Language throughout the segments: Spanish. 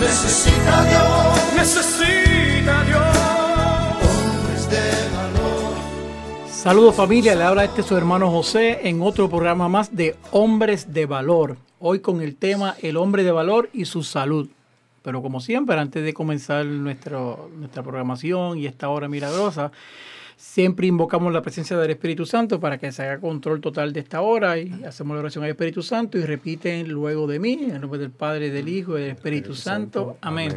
Necesita Dios, necesita Dios. Hombres de valor. Saludos familia, le habla este su hermano José en otro programa más de Hombres de Valor. Hoy con el tema El hombre de valor y su salud. Pero como siempre, antes de comenzar nuestro, nuestra programación y esta hora milagrosa, Siempre invocamos la presencia del Espíritu Santo para que se haga control total de esta hora y hacemos la oración al Espíritu Santo y repiten luego de mí, en nombre del Padre, del Hijo y del Espíritu, Santo. Amén.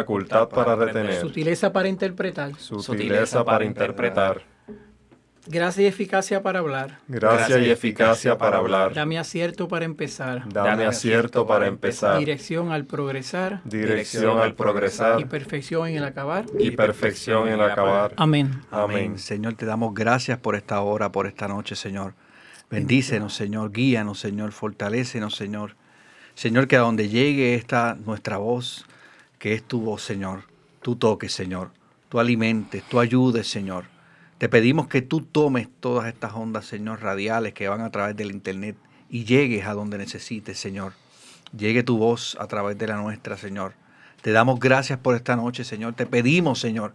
facultad para retener, sutileza para interpretar, sutileza para interpretar, gracia y eficacia para hablar, gracia y eficacia para hablar, dame acierto para empezar, dame acierto para empezar, dirección al progresar, dirección al progresar, y perfección en el acabar, y perfección en el acabar. Amén. Amén. Señor, te damos gracias por esta hora, por esta noche, Señor. Bendícenos, Señor, guíanos, Señor, fortalécenos, Señor. Señor, que a donde llegue esta nuestra voz, que es tu voz, Señor. Tú toques, Señor. Tú alimentes, tú ayudes, Señor. Te pedimos que tú tomes todas estas ondas, Señor, radiales que van a través del Internet y llegues a donde necesites, Señor. Llegue tu voz a través de la nuestra, Señor. Te damos gracias por esta noche, Señor. Te pedimos, Señor,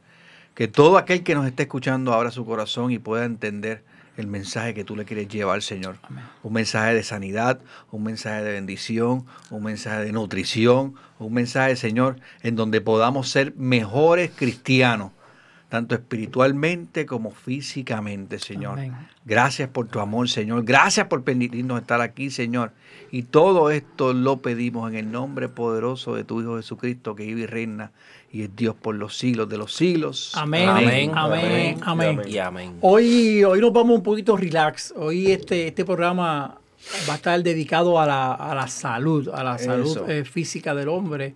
que todo aquel que nos esté escuchando abra su corazón y pueda entender el mensaje que tú le quieres llevar, Señor. Un mensaje de sanidad, un mensaje de bendición, un mensaje de nutrición, un mensaje, Señor, en donde podamos ser mejores cristianos, tanto espiritualmente como físicamente, Señor. Gracias por tu amor, Señor. Gracias por permitirnos estar aquí, Señor. Y todo esto lo pedimos en el nombre poderoso de tu Hijo Jesucristo, que vive y reina y es Dios por los siglos de los siglos. Amén. Amén. Amén. amén. Y amén. Hoy, hoy nos vamos un poquito relax. Hoy este, este programa va a estar dedicado a la, a la salud, a la salud eh, física del hombre.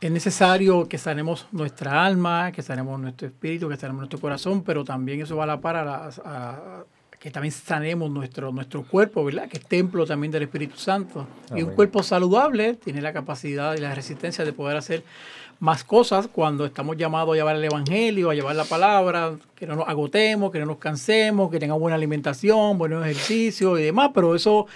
Es necesario que sanemos nuestra alma, que sanemos nuestro espíritu, que sanemos nuestro corazón, pero también eso va a la par a, que también sanemos nuestro, nuestro cuerpo, ¿verdad? Que es templo también del Espíritu Santo. Y un cuerpo saludable tiene la capacidad y la resistencia de poder hacer más cosas cuando estamos llamados a llevar el Evangelio, a llevar la palabra, que no nos agotemos, que no nos cansemos, que tengamos buena alimentación, buenos ejercicios y demás, pero eso,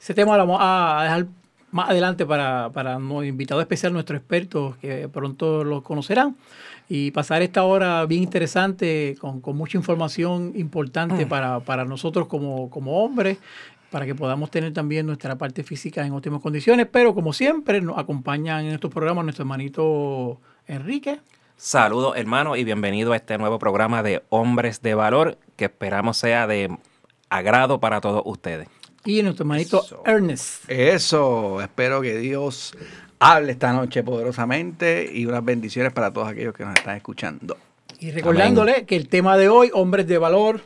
ese tema lo vamos a dejar más adelante para, para nuestro invitado especial, nuestros expertos, que pronto lo conocerán, y pasar esta hora bien interesante con, mucha información importante mm. para, para nosotros como, como hombres para que podamos tener también nuestra parte física en óptimas condiciones. Pero como siempre, nos acompañan en estos programas nuestro hermanito Enrique. Saludos hermanos y bienvenido a este nuevo programa de Hombres de Valor que esperamos sea de agrado para todos ustedes. Y nuestro hermanito Ernest. Eso, espero que Dios hable esta noche poderosamente y unas bendiciones para todos aquellos que nos están escuchando. Y recordándole que el tema de hoy, Hombres de Valor,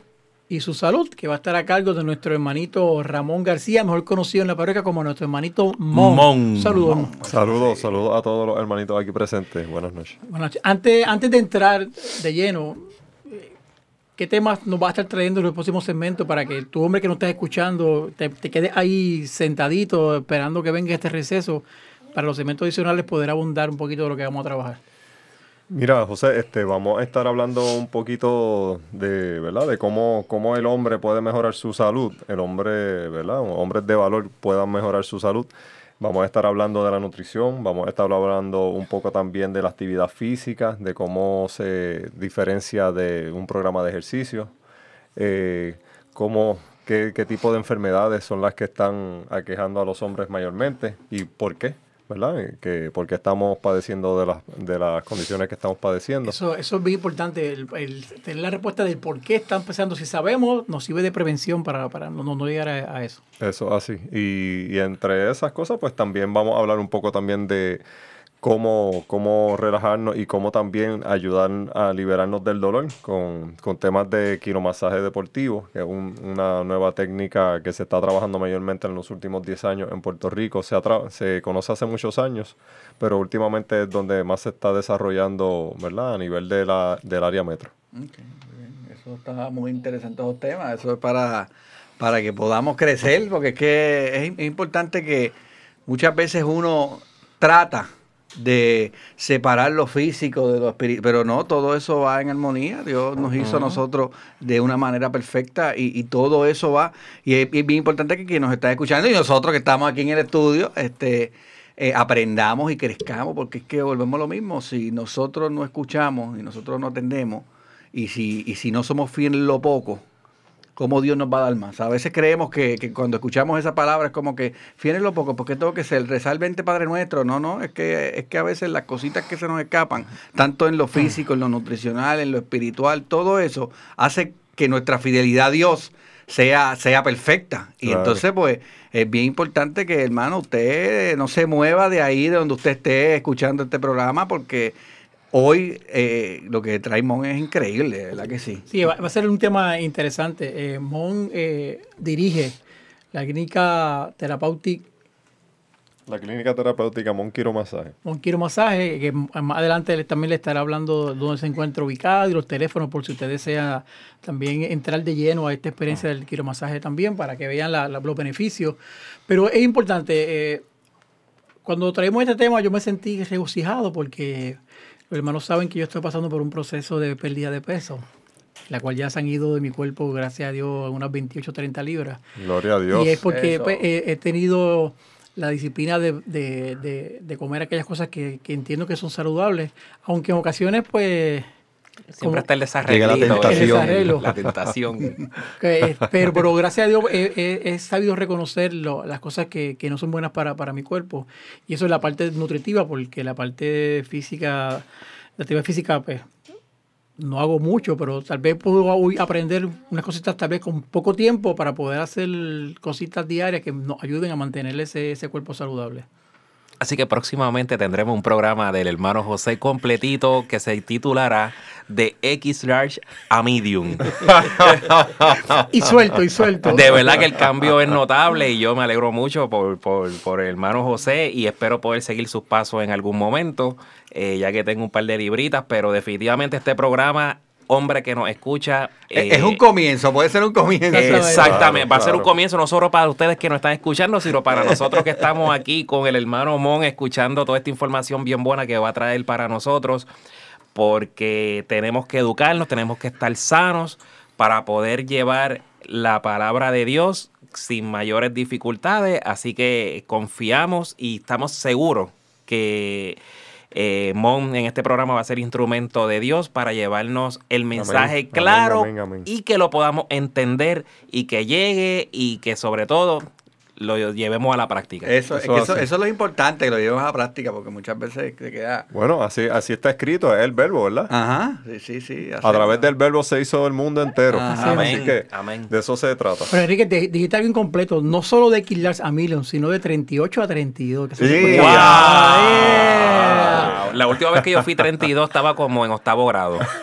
y su salud, que va a estar a cargo de nuestro hermanito Ramón García, mejor conocido en la parroquia como nuestro hermanito Mon. Saludos. Saludos, saludos a todos los hermanitos aquí presentes. Buenas noches. Buenas noches. Antes, antes de entrar de lleno, ¿qué temas nos va a estar trayendo en los próximos segmentos para que tu hombre que no estás escuchando te, te quedes ahí sentadito esperando que venga este receso para los segmentos adicionales poder abundar un poquito de lo que vamos a trabajar? Mira, José, este, vamos a estar hablando un poquito de, ¿verdad? De cómo, cómo el hombre puede mejorar su salud. El hombre, ¿verdad? Hombres de valor puedan mejorar su salud. Vamos a estar hablando de la nutrición, vamos a estar hablando un poco también de la actividad física, de cómo se diferencia de un programa de ejercicio, eh, cómo, qué, qué tipo de enfermedades son las que están aquejando a los hombres mayormente y por qué. ¿Verdad? Eh, que porque estamos padeciendo de las, de las condiciones que estamos padeciendo. Eso, eso es muy importante, el, tener la respuesta del por qué está empezando. Si sabemos, nos sirve de prevención para, para no, no llegar a, a, eso. Eso, así. Y, y entre esas cosas, pues también vamos a hablar un poco también de cómo, cómo relajarnos y cómo también ayudar a liberarnos del dolor con, con temas de quiromasaje deportivo, que es una nueva técnica que se está trabajando mayormente en los últimos 10 años en Puerto Rico. Se, se conoce hace muchos años, pero últimamente es donde más se está desarrollando ¿verdad? a nivel de la, del área metro. Eso está muy interesante los temas. Eso es para, para que podamos crecer, porque es que es importante que muchas veces uno trata de separar lo físico de lo espiritual, pero no, todo eso va en armonía, Dios nos hizo a nosotros de una manera perfecta y, todo eso va, y es, bien importante que quien nos está escuchando y nosotros que estamos aquí en el estudio, este, eh, aprendamos y crezcamos, porque es que volvemos a lo mismo, si nosotros no escuchamos y nosotros no atendemos, y si, y si no somos fieles en lo poco, cómo Dios nos va a dar más. A veces creemos que, cuando escuchamos esa palabra es como que, lo poco, porque tengo que ser, rezar el 20 Padre Nuestro. No, no, es que, es que a veces las cositas que se nos escapan, tanto en lo físico, en lo nutricional, en lo espiritual, todo eso hace que nuestra fidelidad a Dios sea, sea perfecta. Y entonces, pues, es bien importante que, hermano, usted no se mueva de ahí, de donde usted esté escuchando este programa, porque Hoy eh, lo que trae Mon es increíble, ¿verdad que sí? Sí, va, a ser un tema interesante. Eh, Mon eh, dirige la clínica terapéutica. La clínica terapéutica Mon Masaje. Mon Masaje, que más adelante también le estará hablando dónde se encuentra ubicado y los teléfonos por si usted desea también entrar de lleno a esta experiencia del Quiro Masaje también para que vean los beneficios. Pero es importante, eh, cuando traemos este tema yo me sentí regocijado porque los hermanos saben que yo estoy pasando por un proceso de pérdida de peso, la cual ya se han ido de mi cuerpo, gracias a Dios, unas 28 30 libras. Gloria a Dios. Y es porque pues, he, tenido la disciplina de, comer aquellas cosas que, entiendo que son saludables, aunque en ocasiones, pues... Siempre está el desarreglo. la tentación. La tentación. pero, pero, gracias a Dios he, sabido reconocer las cosas que, no son buenas para, para mi cuerpo. Y eso es la parte nutritiva, porque la parte física la actividad física, pues, no hago mucho, pero tal vez puedo aprender unas cositas tal vez con poco tiempo para poder hacer cositas diarias que nos ayuden a mantener ese, ese cuerpo saludable. Así que próximamente tendremos un programa del hermano José completito que se titulará de X large a medium. y suelto, y suelto. De verdad que el cambio es notable y yo me alegro mucho por, por, el hermano José y espero poder seguir sus pasos en algún momento, eh, ya que tengo un par de libritas, pero definitivamente este programa hombre que nos escucha. es un eh, comienzo, puede ser un comienzo. Exactamente, va a ser un comienzo no solo para ustedes que nos están escuchando, sino para nosotros que estamos aquí con el hermano Mon escuchando toda esta información bien buena que va a traer para nosotros, porque tenemos que educarnos, tenemos que estar sanos para poder llevar la palabra de Dios sin mayores dificultades, así que confiamos y estamos seguros que eh, Mon en este programa va a ser instrumento de Dios para llevarnos el mensaje claro y que lo podamos entender y que llegue y que sobre todo lo llevemos a la práctica. Eso, eso, es lo importante, que lo llevemos a la práctica, porque muchas veces se queda... Bueno, así, así está escrito, es el verbo, ¿verdad? Ajá, sí, sí, sí. A través del verbo se hizo el mundo entero. Amén. Así que Amén. de eso se trata. Pero Enrique, dijiste algo incompleto, no solo de Killars a Million, sino de 38 a 32. Que sí. Wow. La última vez que yo fui 32 estaba como en octavo grado.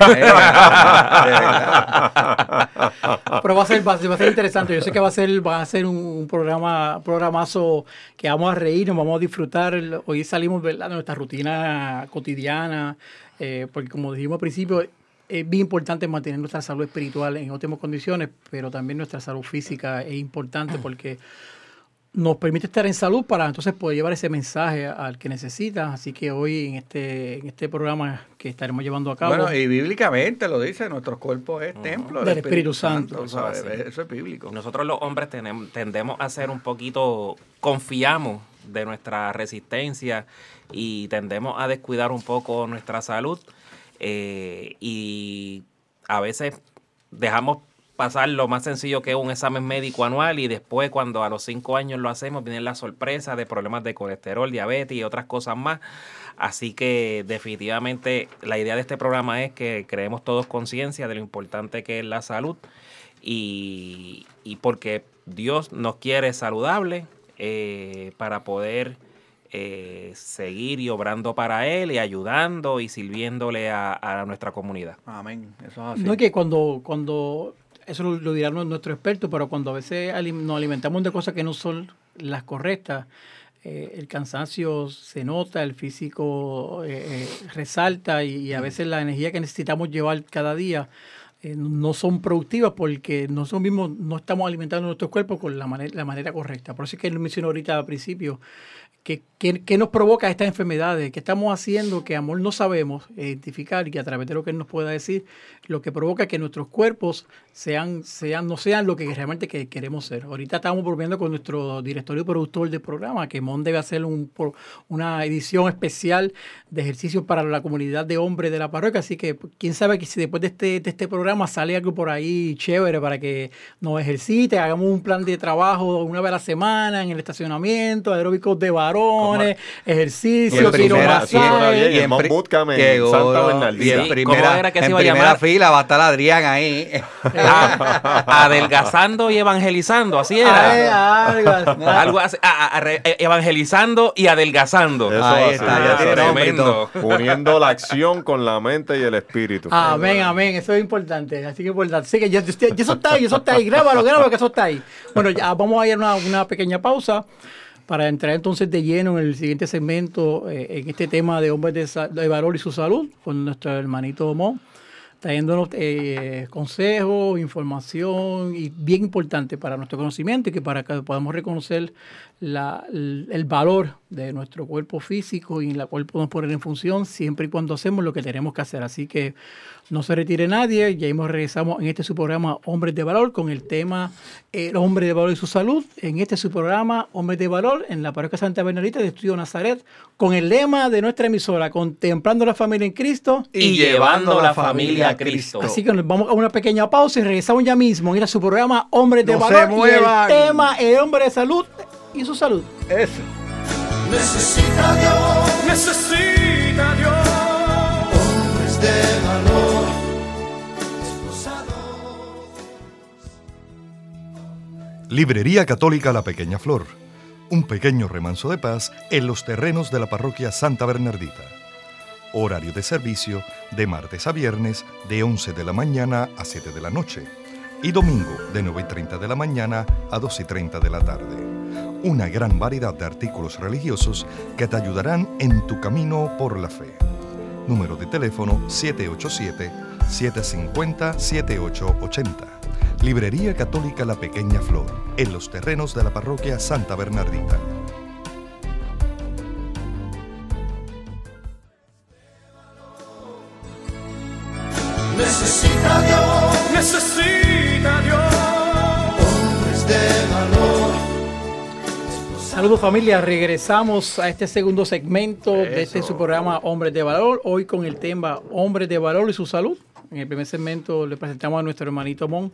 Pero va a ser, va a ser interesante. Yo sé que va a ser, va a ser un programa programazo que vamos a reír, nos vamos a disfrutar. Hoy salimos de nuestra rutina cotidiana, eh, porque como dijimos al principio, es bien importante mantener nuestra salud espiritual en óptimas condiciones, pero también nuestra salud física es importante porque nos permite estar en salud para entonces poder llevar ese mensaje al que necesita. Así que hoy en este, en este programa que estaremos llevando a cabo. Bueno, y bíblicamente lo dice, nuestro cuerpo es templo del Espíritu, Santo. eso, es bíblico. Nosotros los hombres tenemos, tendemos a ser un poquito, confiamos de nuestra resistencia y tendemos a descuidar un poco nuestra salud eh, y a veces dejamos pasar lo más sencillo que es un examen médico anual y después cuando a los cinco años lo hacemos viene la sorpresa de problemas de colesterol, diabetes y otras cosas más. Así que definitivamente la idea de este programa es que creemos todos conciencia de lo importante que es la salud y, porque Dios nos quiere saludable eh, para poder eh, seguir y obrando para Él y ayudando y sirviéndole a, nuestra comunidad. Amén. Eso es así. No es que cuando, cuando eso lo, dirán nuestros expertos, pero cuando a veces nos alimentamos de cosas que no son las correctas, eh, el cansancio se nota, el físico eh, eh, resalta y, a veces la energía que necesitamos llevar cada día no son productivas porque nosotros mismos no estamos alimentando nuestro cuerpo con la, manera, la manera correcta. Por eso es que él mencionó ahorita al principio ¿Qué, nos provoca estas enfermedades? ¿Qué estamos haciendo que amor no sabemos identificar y que a través de lo que él nos pueda decir, lo que provoca que nuestros cuerpos sean, sean, no sean lo que realmente que queremos ser? Ahorita estamos volviendo con nuestro directorio productor del programa, que Mon debe hacer un, una edición especial de ejercicios para la comunidad de hombres de la parroquia, así que quién sabe que si después de este, de este programa sale algo por ahí chévere para que nos ejercite, hagamos un plan de trabajo una vez a la semana en el estacionamiento, aeróbicos de varón ejercicio, tiro Y en bootcamp en Santa Bernardina. Y en primera, en primera fila va a estar Adrián ahí. adelgazando y evangelizando, así era. algo así, e, evangelizando y adelgazando. Eso ahí está, tremendo. Uniendo la acción con la mente y el espíritu. Amén, amén. Eso es importante. Así que importante. Así que ya, eso está ahí, eso está ahí. Grábalo, grábalo que eso está ahí. Bueno, ya vamos a ir a una, una pequeña pausa para entrar entonces de lleno en el siguiente segmento eh, en este tema de hombres de, valor y su salud con nuestro hermanito Mo, trayéndonos eh, consejos, información y bien importante para nuestro conocimiento y que para que podamos reconocer el, valor de nuestro cuerpo físico y la cual podemos poner en función siempre y cuando hacemos lo que tenemos que hacer. Así que no se retire nadie, ya hemos regresamos en este su programa Hombres de Valor con el tema El hombre de valor y su salud. En este su programa Hombres de Valor en la parroquia Santa Bernadita de Estudio Nazaret con el lema de nuestra emisora, contemplando la familia en Cristo y, llevando la familia a Cristo. Así que nos vamos a una pequeña pausa y regresamos ya mismo en este su programa Hombres de Valor y el tema El hombre de salud y su salud. Eso. Necesita Dios, necesita Dios, hombres de valor, Librería Católica La Pequeña Flor. Un pequeño remanso de paz en los terrenos de la parroquia Santa Bernardita. Horario de servicio de martes a viernes de 11 de la mañana a 7 de la noche y domingo de 9 y 30 de la mañana a 2 y 30 de la tarde una gran variedad de artículos religiosos que te ayudarán en tu camino por la fe. Número de teléfono 787-750-7880. Librería Católica La Pequeña Flor, en los terrenos de la parroquia Santa Bernardita. Necesita Dios, necesita Dios, hombres de Saludos familia, regresamos a este segundo segmento de este su programa Hombres de Valor, hoy con el tema Hombres de Valor y su salud. En el primer segmento le presentamos a nuestro hermanito Mon,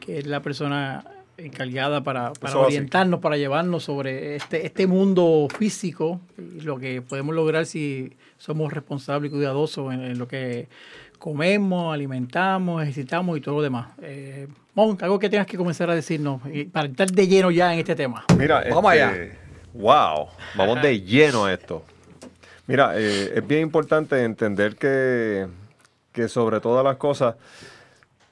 que es la persona encargada para, orientarnos, para llevarnos sobre este, este mundo físico y lo que podemos lograr si somos responsables y cuidadosos en, lo que comemos, alimentamos, ejercitamos y todo lo demás. Eh, algo que tengas que comenzar a decirnos para estar de lleno ya en este tema. Mira, vamos allá. Este, wow, vamos de lleno a esto. Mira, eh, es bien importante entender que, que sobre todas las cosas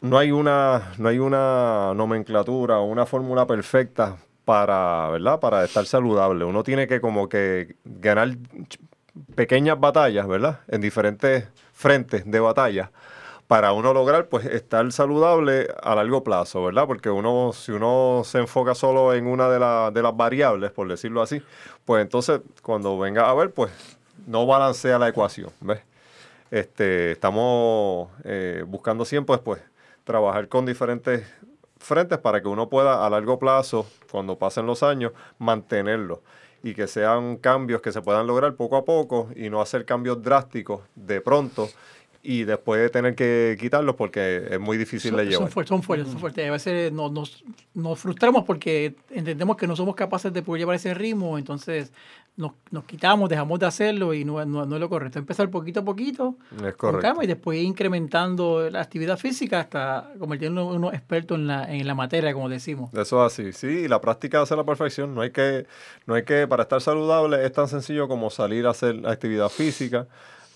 no hay una, no hay una nomenclatura o una fórmula perfecta para, ¿verdad? Para estar saludable. Uno tiene que como que ganar pequeñas batallas, ¿verdad? En diferentes frentes de batalla para uno lograr pues estar saludable a largo plazo, ¿verdad? Porque uno, si uno se enfoca solo en una de, de las variables, por decirlo así, pues entonces cuando venga a ver, pues no balancea la ecuación, ¿ves? Este, estamos eh, buscando siempre pues, trabajar con diferentes frentes para que uno pueda a largo plazo, cuando pasen los años, mantenerlo y que sean cambios que se puedan lograr poco a poco y no hacer cambios drásticos de pronto y después de tener que quitarlos porque es muy difícil de llevar. Son fuertes, son fuertes, son fuertes. A veces nos, nos, nos, frustramos porque entendemos que no somos capaces de poder llevar ese ritmo, entonces nos, nos quitamos, dejamos de hacerlo y no, no, es lo correcto. Empezar poquito a poquito, es correcto. y después ir incrementando la actividad física hasta convirtiéndonos en unos expertos en la, en la materia, como decimos. Eso es así, sí, la práctica hace la perfección. No hay que, no hay que, para estar saludable es tan sencillo como salir a hacer actividad física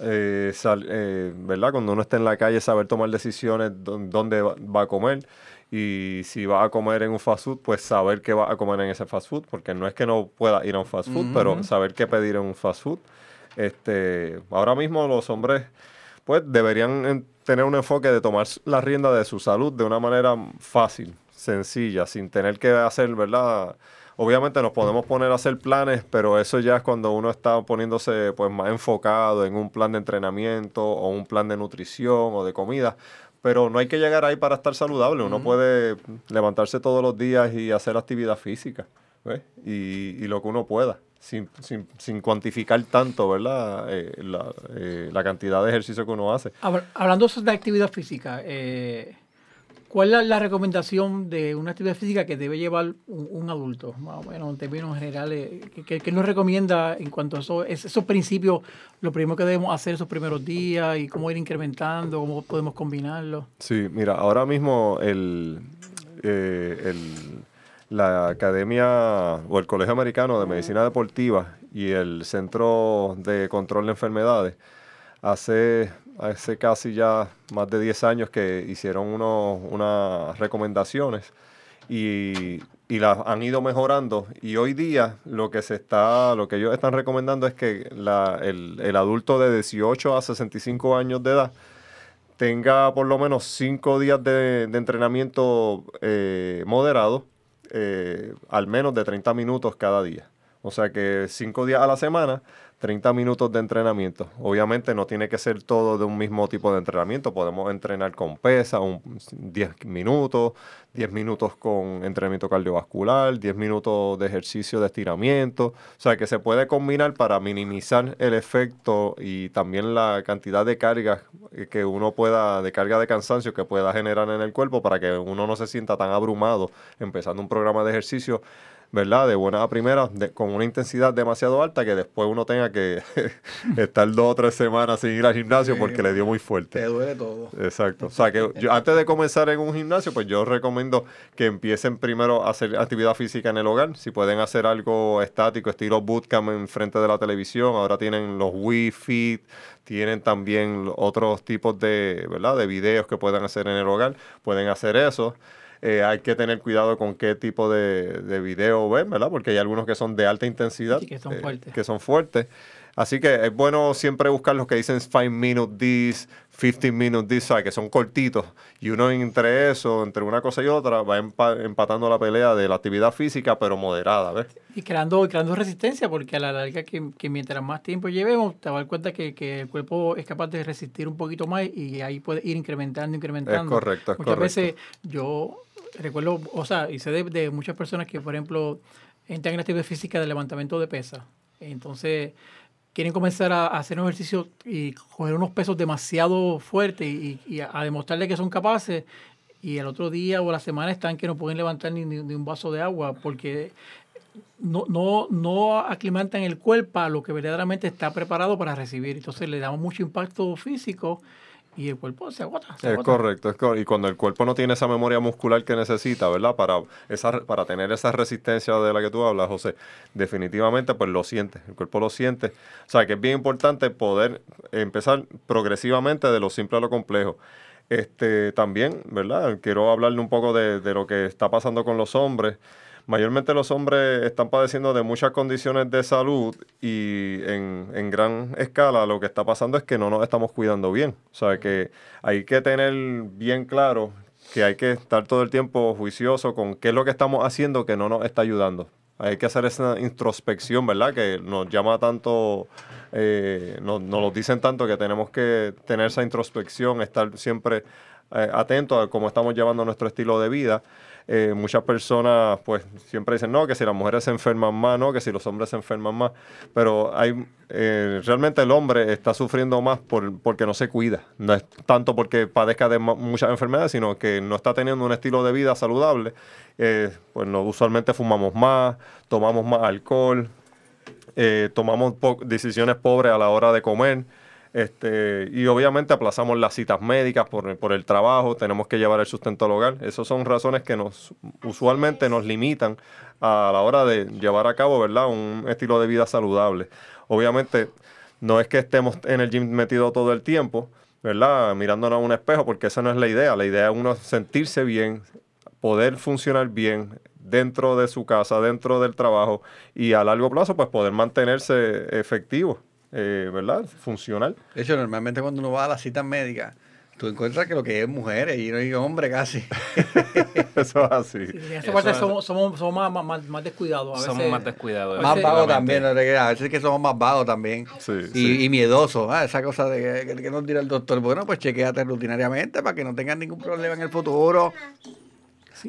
eh, eh, ¿verdad? Cuando uno está en la calle, saber tomar decisiones dónde va a comer. Y si va a comer en un fast food, pues saber qué va a comer en ese fast food, porque no es que no pueda ir a un fast food, pero saber qué pedir en un fast food. Este, ahora mismo los hombres, pues deberían tener un enfoque de tomar la rienda de su salud de una manera fácil, sencilla, sin tener que hacer, ¿verdad? Obviamente nos podemos poner a hacer planes, pero eso ya es cuando uno está poniéndose pues más enfocado en un plan de entrenamiento o un plan de nutrición o de comida. Pero no hay que llegar ahí para estar saludable. Uno puede levantarse todos los días y hacer actividad física. Y, y, lo que uno pueda. Sin, sin, sin, cuantificar tanto, ¿verdad? Eh, la, eh, la, cantidad de ejercicio que uno hace. Hablando de actividad física, eh, ¿Cuál es la recomendación de una actividad física que debe llevar un, adulto? Más o menos, en términos generales, ¿qué, nos recomienda en cuanto a eso, esos principios, lo primero que debemos hacer esos primeros días y cómo ir incrementando, cómo podemos combinarlo? Sí, mira, ahora mismo el, eh, el, la Academia o el Colegio Americano de Medicina Deportiva y el Centro de Control de Enfermedades hace hace casi ya más de 10 años que hicieron unas recomendaciones y, las han ido mejorando. Y hoy día lo que se está lo que ellos están recomendando es que el, adulto de 18 a 65 años de edad tenga por lo menos 5 días de, entrenamiento eh, moderado eh, al menos de 30 minutos cada día o sea que 5 días a la semana 30 minutos de entrenamiento. Obviamente no tiene que ser todo de un mismo tipo de entrenamiento. Podemos entrenar con pesa, un 10 minutos, 10 minutos con entrenamiento cardiovascular, 10 minutos de ejercicio de estiramiento. O sea que se puede combinar para minimizar el efecto y también la cantidad de carga que uno pueda, de carga de cansancio que pueda generar en el cuerpo para que uno no se sienta tan abrumado empezando un programa de ejercicio ¿verdad? De buena a primera, con una intensidad demasiado alta que después uno tenga que estar dos o tres semanas sin ir al gimnasio porque le dio muy fuerte. Te duele todo. Exacto. O sea, que yo, antes de comenzar en un gimnasio, pues yo recomiendo que empiecen primero a hacer actividad física en el hogar. Si pueden hacer algo estático, estilo bootcamp en frente de la televisión, ahora tienen los Wii Fit, tienen también otros tipos de, ¿verdad? de videos que puedan hacer en el hogar. Pueden hacer eso. Eh, hay que tener cuidado con qué tipo de, de video ven, ¿verdad? Porque hay algunos que son de alta intensidad. que son eh, fuertes. Que son fuertes. Así que es bueno siempre buscar los que dicen 5 minutes this, 15 minutes this, que son cortitos. Y uno entre eso, entre una cosa y otra, va empatando la pelea de la actividad física, pero moderada, ¿ves? Y creando, creando resistencia, porque a la larga que, que mientras más tiempo llevemos, te vas a dar cuenta que, que, el cuerpo es capaz de resistir un poquito más y ahí puede ir incrementando, incrementando. Es correcto, es Muchas correcto. veces yo recuerdo, o sea, y sé de, muchas personas que, por ejemplo, entran en actividad física de levantamiento de pesas. Entonces, quieren comenzar a, hacer un ejercicio y coger unos pesos demasiado fuertes y, a, demostrarle que son capaces. Y el otro día o la semana están que no pueden levantar ni, ni, un vaso de agua porque no, no, no el cuerpo a lo que verdaderamente está preparado para recibir. Entonces le damos mucho impacto físico y el cuerpo se agota. es correcto, es y cuando el cuerpo no tiene esa memoria muscular que necesita, ¿verdad? Para, esa, para tener esa resistencia de la que tú hablas, José, definitivamente pues lo siente, el cuerpo lo siente. O sea que es bien importante poder empezar progresivamente de lo simple a lo complejo. Este, también, ¿verdad? Quiero hablarle un poco de, de lo que está pasando con los hombres. Mayormente los hombres están padeciendo de muchas condiciones de salud y en, en, gran escala lo que está pasando es que no nos estamos cuidando bien. O sea, que hay que tener bien claro que hay que estar todo el tiempo juicioso con qué es lo que estamos haciendo que no nos está ayudando. Hay que hacer esa introspección, ¿verdad? Que nos llama tanto, eh, nos, nos lo dicen tanto que tenemos que tener esa introspección, estar siempre eh, atentos a cómo estamos llevando nuestro estilo de vida. Eh, muchas personas pues siempre dicen, no, que si las mujeres se enferman más, no, que si los hombres se enferman más, pero hay, eh, realmente el hombre está sufriendo más por, porque no se cuida, no es tanto porque padezca de muchas enfermedades, sino que no está teniendo un estilo de vida saludable, eh, pues no, usualmente fumamos más, tomamos más alcohol, tomamos decisiones pobres a la hora de comer, este, y obviamente aplazamos las citas médicas por, por, el trabajo, tenemos que llevar el sustento al hogar. Esas son razones que nos usualmente nos limitan a la hora de llevar a cabo ¿verdad? un estilo de vida saludable. Obviamente no es que estemos en el gym metido todo el tiempo, ¿verdad? Mirándonos a un espejo, porque esa no es la idea. La idea es uno sentirse bien, poder funcionar bien dentro de su casa, dentro del trabajo y a largo plazo pues poder mantenerse efectivo eh, ¿verdad? Funcional. De hecho, normalmente cuando uno va a las citas médicas, tú encuentras que lo que es mujeres y no hay hombre casi. Eso es así. en esa parte somos, somos, somos más, más, descuidados. A somos más descuidados. Más vagos también, a veces es que somos más vagos también. Sí, y, y, miedosos. ¿ah? Esa cosa de que, que nos dirá el doctor, bueno, pues chequeate rutinariamente para que no tengas ningún problema en el futuro.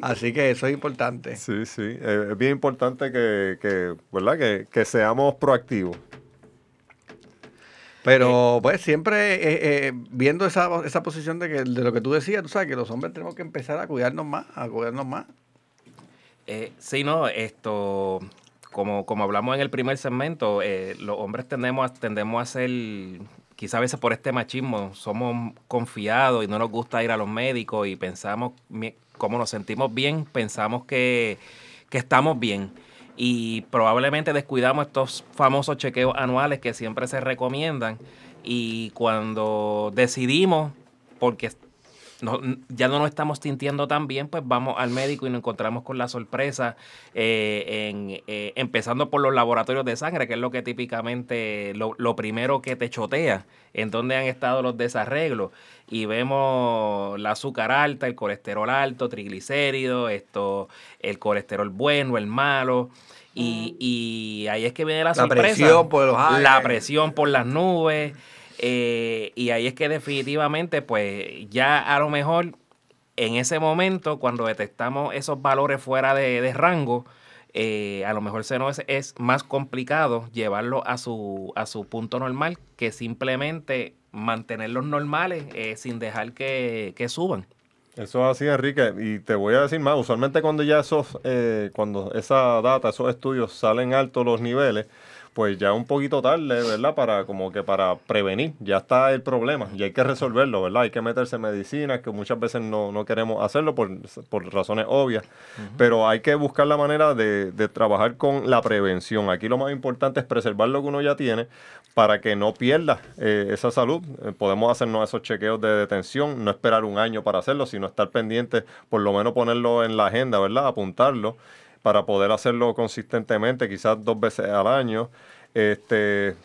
Así que eso es importante. Sí, sí. Eh, es bien importante que, que ¿verdad? Que, que seamos proactivos. Pero pues siempre eh, eh, viendo esa, esa posición de, que, de lo que tú decías, tú sabes que los hombres tenemos que empezar a cuidarnos más, a cuidarnos más. Eh, sí, no, esto, como, como hablamos en el primer segmento, eh, los hombres tendemos, tendemos a ser, quizás a veces por este machismo, somos confiados y no nos gusta ir a los médicos y pensamos, como nos sentimos bien, pensamos que, que estamos bien y probablemente descuidamos estos famosos chequeos anuales que siempre se recomiendan. Y cuando decidimos, porque ya no nos estamos sintiendo tan bien, pues vamos al médico y nos encontramos con la sorpresa, eh, en, eh, empezando por los laboratorios de sangre, que es lo que típicamente, lo, lo, primero que te chotea, en donde han estado los desarreglos, y vemos la azúcar alta, el colesterol alto, triglicéridos, esto, el colesterol bueno, el malo. Y, y ahí es que viene la, la sorpresa. Presión por los la presión por las nubes. Eh, y ahí es que definitivamente, pues ya a lo mejor en ese momento, cuando detectamos esos valores fuera de, rango, eh, a lo mejor se nos es, más complicado llevarlo a su, a su punto normal que simplemente mantenerlos normales eh, sin dejar que, que, suban. Eso es así, Enrique. Y te voy a decir más, usualmente cuando ya esos, cuando esa data, esos estudios salen altos los niveles, pues ya un poquito tarde, ¿verdad? Para como que para prevenir, ya está el problema y hay que resolverlo, ¿verdad? Hay que meterse en medicina, que muchas veces no, no queremos hacerlo por, por razones obvias, pero hay que buscar la manera de, de, trabajar con la prevención. Aquí lo más importante es preservar lo que uno ya tiene para que no pierda eh, esa salud. Eh, podemos hacernos esos chequeos de detención, no esperar un año para hacerlo, sino estar pendiente, por lo menos ponerlo en la agenda, ¿verdad? Apuntarlo para poder hacerlo consistentemente, quizás dos veces al año. Este,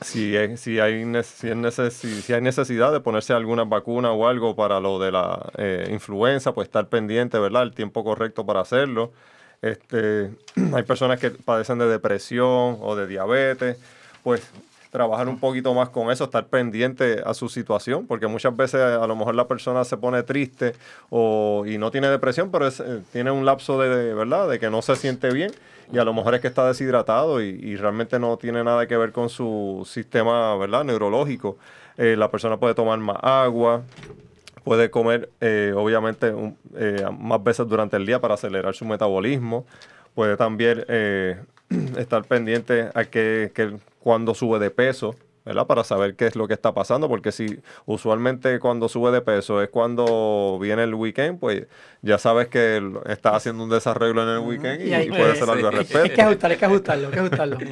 si, si, hay, si, si, hay necesidad de ponerse alguna vacuna o algo para lo de la eh, influenza, pues estar pendiente, ¿verdad? El tiempo correcto para hacerlo. Este, hay personas que padecen de depresión o de diabetes, pues trabajar un poquito más con eso, estar pendiente a su situación, porque muchas veces a lo mejor la persona se pone triste o, y no tiene depresión, pero eh, tiene un lapso de, verdad, de que no se siente bien y a lo mejor es que está deshidratado y, realmente no tiene nada que ver con su sistema verdad neurológico. Eh, la persona puede tomar más agua, puede comer eh, obviamente más veces durante el día para acelerar su metabolismo, puede también estar pendiente a que, que cuando sube de peso, ¿verdad? Para saber qué es lo que está pasando, porque si usualmente cuando sube de peso es cuando viene el weekend, pues ya sabes que está haciendo un desarreglo en el weekend y, puede hacer algo al respecto. Hay que ajustar, hay que ajustarlo, hay que ajustarlo.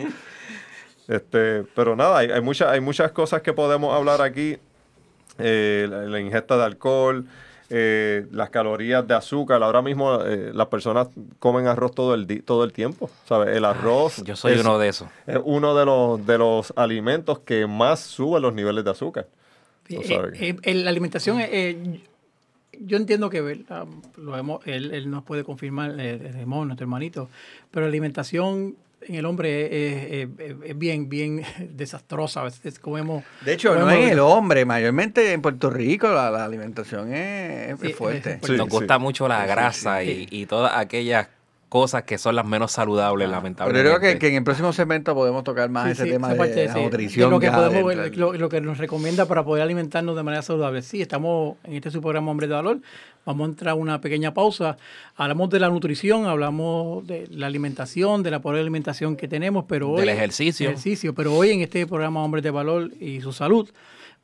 Este, pero nada, hay, hay, muchas, hay muchas cosas que podemos hablar aquí. Eh, la, ingesta de alcohol, eh, las calorías de azúcar. Ahora mismo eh, las personas comen arroz todo el, todo el tiempo. ¿sabes? El arroz. yo soy uno de esos. Es uno de los, de los alimentos que más suben los niveles de azúcar. Eh, la alimentación, yo entiendo que lo hemos, él, nos puede confirmar, Ramón, nuestro hermanito, pero la alimentación en el hombre es, bien, bien desastrosa. A veces comemos. De hecho, no en el hombre, mayormente en Puerto Rico la, alimentación es, fuerte. Nos gusta mucho la grasa y, y, todas aquellas cosas que son las menos saludables, lamentablemente. Pero creo que, en el próximo segmento podemos tocar más ese tema de, la nutrición. Lo que, podemos, lo, que nos recomienda para poder alimentarnos de manera saludable. Sí, estamos en este su programa Hombre de Valor. Vamos a entrar a una pequeña pausa. Hablamos de la nutrición, hablamos de la alimentación, de la pobre alimentación que tenemos, pero hoy... Del ejercicio. ejercicio. Pero hoy en este programa Hombres de Valor y su salud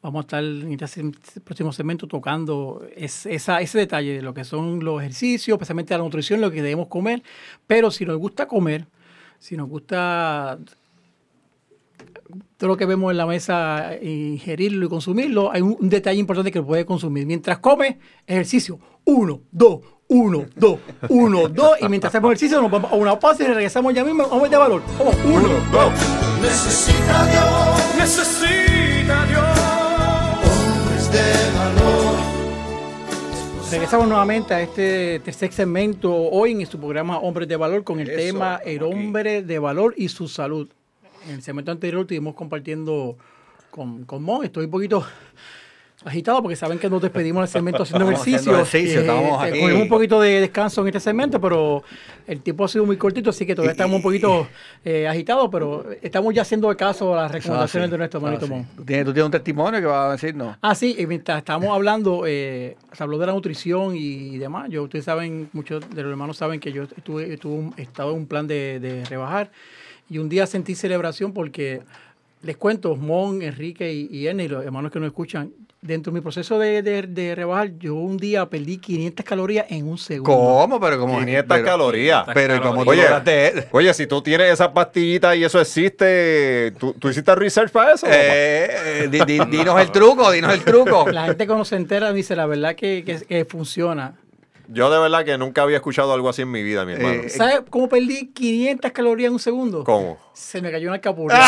Vamos a estar en este próximo segmento tocando ese detalle de lo que son los ejercicios, especialmente la nutrición, lo que debemos comer. Pero si nos gusta comer, si nos gusta todo lo que vemos en la mesa, ingerirlo y consumirlo, hay un, detalle importante que puede consumir. Mientras come, ejercicio. Uno, dos, uno, dos, uno, dos. Y mientras hacemos ejercicio, nos vamos a una pausa y regresamos ya mismo. Vamos de valor. Vamos, uno, dos. Necesita Dios, necesita Regresamos nuevamente a este tercer segmento hoy en su programa Hombres de Valor con el tema El hombre de valor y su salud. En el segmento anterior estuvimos compartiendo con, con Mon. Estoy un poquito agitado porque saben que nos despedimos del segmento haciendo ejercicios. Eh, un poquito de descanso en este segmento, pero el tiempo ha sido muy cortito, así que todavía estamos un poquito eh, agitados, pero estamos ya haciendo caso a las recomendaciones de nuestro hermanito Mon. ¿Tú tienes, ¿Tú tienes, un testimonio que va a decirnos? Ah, sí, y mientras estábamos hablando, eh, se habló de la nutrición y, demás. Yo, ustedes saben, muchos de los hermanos saben que yo estuve, estuve he estado en un plan de, de rebajar y un día sentí celebración porque les cuento, Mon, Enrique y, y Ernie, los hermanos que nos escuchan, dentro de mi proceso de, de, rebajar, yo un día perdí 500 calorías en un segundo. ¿Cómo? Pero como 500 calorías. Pero como oye, oye, si tú tienes esa pastillita y eso existe, ¿tú, tú hiciste research para eso? Eh, eh dinos el truco, dinos el truco. La gente cuando se entera dice la verdad que, que, que funciona. Yo de verdad que nunca había escuchado algo así en mi vida, mi hermano. Eh, ¿Sabes cómo perdí 500 calorías en un segundo? ¿Cómo? Se me cayó una capurria.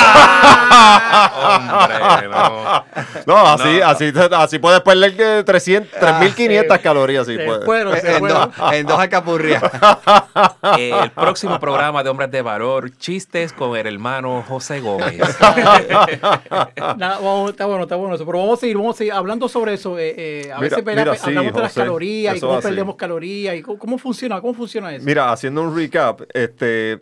Hombre, no. No, así, Así, así puedes perder 300, 3.500 calorías. Sí, puedes. Fueron, en, dos, en dos alcapurrias. el próximo programa de Hombres de Valor, chistes con el hermano José Gómez. Nada, vamos, está bueno, está bueno eso. Pero vamos a seguir, vamos a seguir hablando sobre eso. Eh, eh, a veces hablamos de las calorías y cómo perdemos calorías ¿Y cómo, funciona? ¿Cómo funciona eso? Mira, haciendo un recap, este,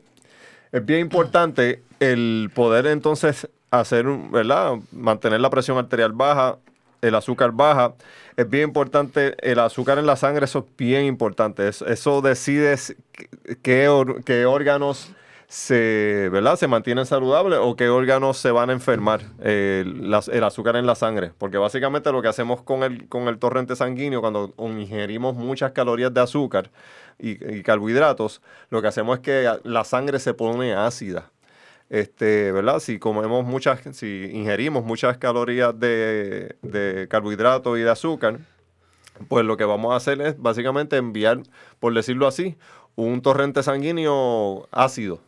es bien importante el poder entonces hacer, ¿verdad? Mantener la presión arterial baja, el azúcar baja. Es bien importante, el azúcar en la sangre, eso es bien importante. Eso, decide qué, qué órganos se, ¿verdad? se mantienen saludables o qué órganos se van a enfermar el azúcar en la sangre. Porque básicamente lo que hacemos con el, con el torrente sanguíneo cuando ingerimos muchas calorías de azúcar y, carbohidratos, lo que hacemos es que la sangre se pone ácida. Este, ¿verdad? Si comemos muchas, si ingerimos muchas calorías de, de carbohidratos y de azúcar, pues lo que vamos a hacer es básicamente enviar, por decirlo así, un torrente sanguíneo ácido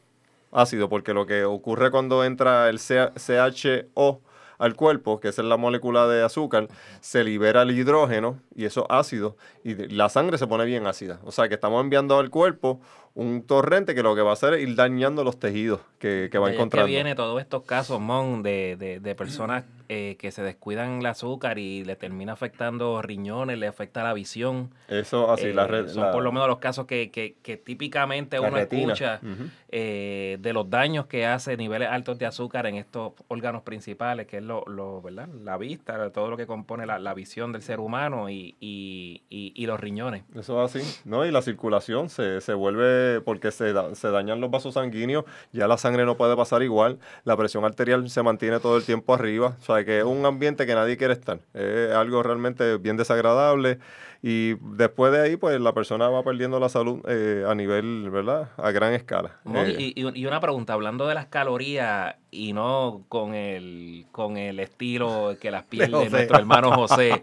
ácido, porque lo que ocurre cuando entra el CHO al cuerpo, que es la molécula de azúcar, se libera el hidrógeno y eso ácido, y la sangre se pone bien ácida. O sea que estamos enviando al cuerpo un torrente que lo que va a hacer es ir dañando los tejidos que, que va encontrando. Que viene todos estos casos, Mon, de, de, de personas eh, que se descuidan el azúcar y le termina afectando riñones, le afecta la visión. Eso así, la eh, red, Son por lo menos los casos que, que, que típicamente uno escucha eh, de los daños que hace niveles altos de azúcar en estos órganos principales, que es lo, lo ¿verdad? la vista, todo lo que compone la, la visión del ser humano y, y, y, los riñones. Eso es así, ¿no? Y la circulación se, se vuelve, porque se, se dañan los vasos sanguíneos, ya la sangre no puede pasar igual, la presión arterial se mantiene todo el tiempo arriba, o sea, que es un ambiente que nadie quiere estar. Es algo realmente bien desagradable y después de ahí, pues la persona va perdiendo la salud eh, a nivel, ¿verdad? A gran escala. Eh, y, una pregunta, hablando de las calorías y no con el, con el estilo que las pierde nuestro hermano José,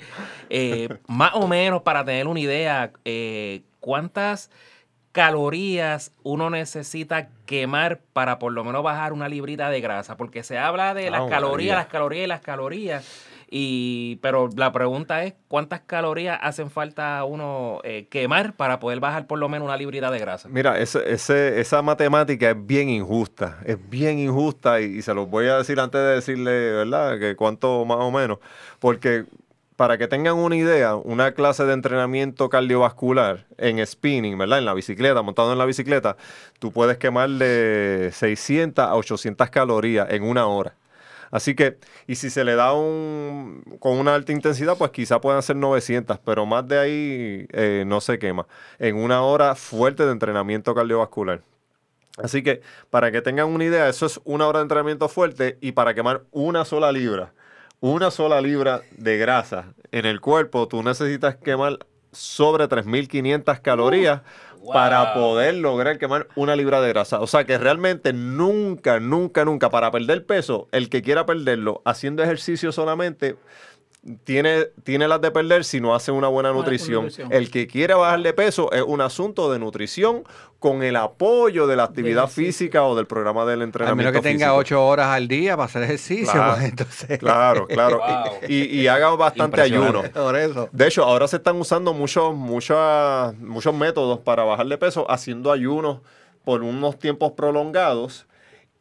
eh, más o menos para tener una idea, ¿cuántas calorías uno necesita quemar para por lo menos bajar una librita de grasa? Porque se habla de las calorías, las calorías y las calorías. Y, pero la pregunta es, ¿cuántas calorías hacen falta uno eh, quemar para poder bajar por lo menos una librita de grasa? Mira, ese, ese, esa matemática es bien injusta, es bien injusta y, se los voy a decir antes de decirle, ¿verdad? Que cuánto más o menos, porque para que tengan una idea, una clase de entrenamiento cardiovascular en spinning, ¿verdad? En la bicicleta, montado en la bicicleta, tú puedes quemar de 600 a 800 calorías en una hora. Así que, y si se le da un, con una alta intensidad, pues quizá puedan ser 900, pero más de ahí eh, no se quema. En una hora fuerte de entrenamiento cardiovascular. Así que, para que tengan una idea, eso es una hora de entrenamiento fuerte y para quemar una sola libra, una sola libra de grasa en el cuerpo, tú necesitas quemar sobre 3.500 calorías para poder lograr quemar una libra de grasa. O sea que realmente nunca, nunca, nunca, para perder peso, el que quiera perderlo haciendo ejercicio solamente, tiene, tiene las de perder si no hace una buena nutrición. El que quiere bajar de peso es un asunto de nutrición con el apoyo de la actividad física o del programa del entrenamiento. A menos que tenga ocho horas al día para hacer ejercicio. Claro, pues, entonces... claro. claro. Y, haga bastante ayuno. De hecho, ahora se están usando muchos, muchos, muchos métodos para bajar de peso haciendo ayunos por unos tiempos prolongados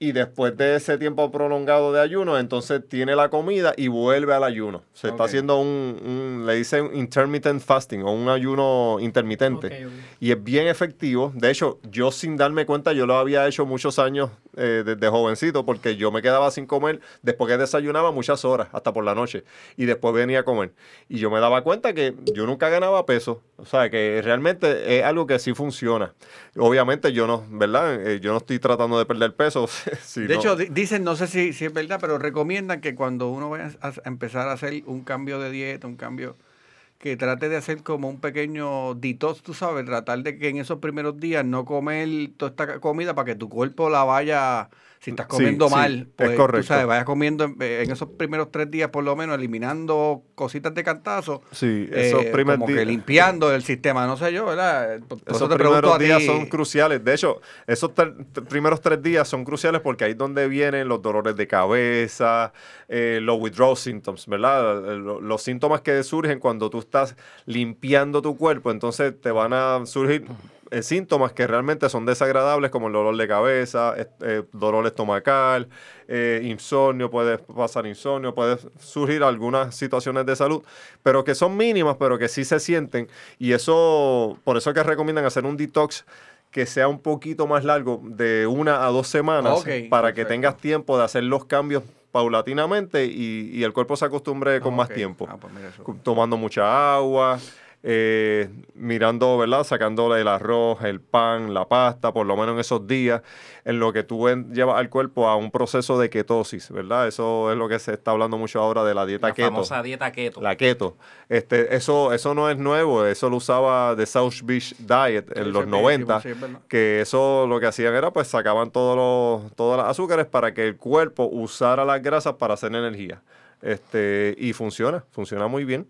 y después de ese tiempo prolongado de ayuno, entonces tiene la comida y vuelve al ayuno. Se está haciendo un, le dicen intermittent fasting o un ayuno intermitente. Y es bien efectivo. De hecho, yo sin darme cuenta, yo lo había hecho muchos años eh, desde jovencito porque yo me quedaba sin comer después que desayunaba muchas horas, hasta por la noche. Y después venía a comer. Y yo me daba cuenta que yo nunca ganaba peso. O sea, que realmente es algo que sí funciona. Obviamente yo no, ¿verdad? Eh, yo no estoy tratando de perder peso. de hecho, dicen, no sé si, si, es verdad, pero recomiendan que cuando uno vaya a empezar a hacer un cambio de dieta, un cambio que trate de hacer como un pequeño detox, tú sabes, tratar de que en esos primeros días no comer toda esta comida para que tu cuerpo la vaya si estás comiendo mal, pues tú sabes, vayas comiendo en, esos primeros tres días por lo menos, eliminando cositas de cantazo. Sí, esos eh, primeros como que limpiando el sistema, no sé yo, ¿verdad? esos primeros días son cruciales. De hecho, esos primeros tres días son cruciales porque ahí es donde vienen los dolores de cabeza, eh, los withdrawal symptoms, ¿verdad? Los síntomas que surgen cuando tú estás limpiando tu cuerpo, entonces te van a surgir eh, síntomas que realmente son desagradables, como el dolor de cabeza, eh, dolor estomacal, eh, insomnio, puede pasar insomnio, puede surgir algunas situaciones de salud, pero que son mínimas, pero que sí se sienten. Y eso, por eso es que recomiendan hacer un detox que sea un poquito más largo, de una a dos semanas, para que tengas tiempo de hacer los cambios paulatinamente y, el cuerpo se acostumbre con más tiempo. Ah, pues Tomando mucha agua, eh, mirando, ¿verdad? Sacándole el arroz, el pan, la pasta, por lo menos en esos días, en lo que tú llevas al cuerpo a un proceso de ketosis, ¿verdad? Eso es lo que se está hablando mucho ahora de la dieta la keto. famosa dieta keto. La keto. Este, eso, eso no es nuevo, eso lo usaba The South Beach Diet en los 90, que eso lo que hacían era pues sacaban todos los, todas las azúcares para que el cuerpo usara las grasas para hacer energía. Este, y funciona, funciona muy bien.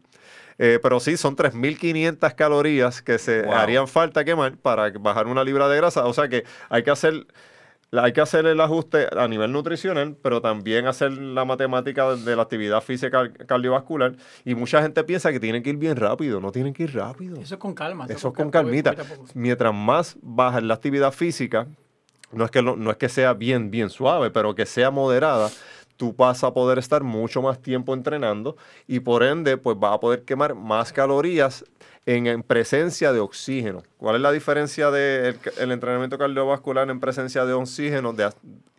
Eh, pero sí, son 3.500 calorías que se harían falta quemar para bajar una libra de grasa. O sea que hay que hacer... Hay que hacer el ajuste a nivel nutricional, pero también hacer la matemática de la actividad física cardiovascular. Y mucha gente piensa que tienen que ir bien rápido. No tienen que ir rápido. Eso es con calma. Eso, es con calmita. Mientras más baja la actividad física, no es que, no es que sea bien, bien suave, pero que sea moderada, tú vas a poder estar mucho más tiempo entrenando y por ende pues vas a poder quemar más calorías en, presencia de oxígeno. ¿Cuál es la diferencia del el entrenamiento cardiovascular en presencia de oxígeno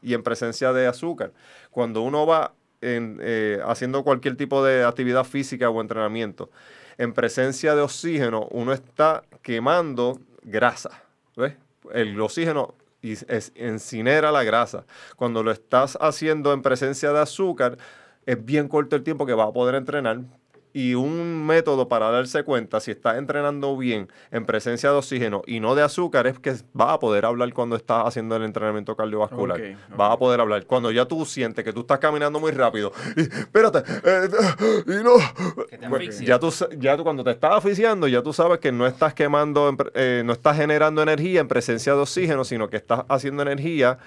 y en presencia de azúcar? Cuando uno va eh, haciendo cualquier tipo de actividad física o entrenamiento, en presencia de oxígeno uno está quemando grasa. ¿ves? El oxígeno y es, incinera la grasa. Cuando lo estás haciendo en presencia de azúcar, es bien corto el tiempo que vas a poder entrenar, y un método para darse cuenta si estás entrenando bien en presencia de oxígeno y no de azúcar es que vas a poder hablar cuando estás haciendo el entrenamiento cardiovascular. Vas a poder hablar. Cuando ya tú sientes que tú estás caminando muy rápido, y, espérate, eh, y no. Pues, ya, tú, ya tú cuando te estás asfixiando, ya tú sabes que no estás quemando, eh, no estás generando energía en presencia de oxígeno, sino que estás haciendo energía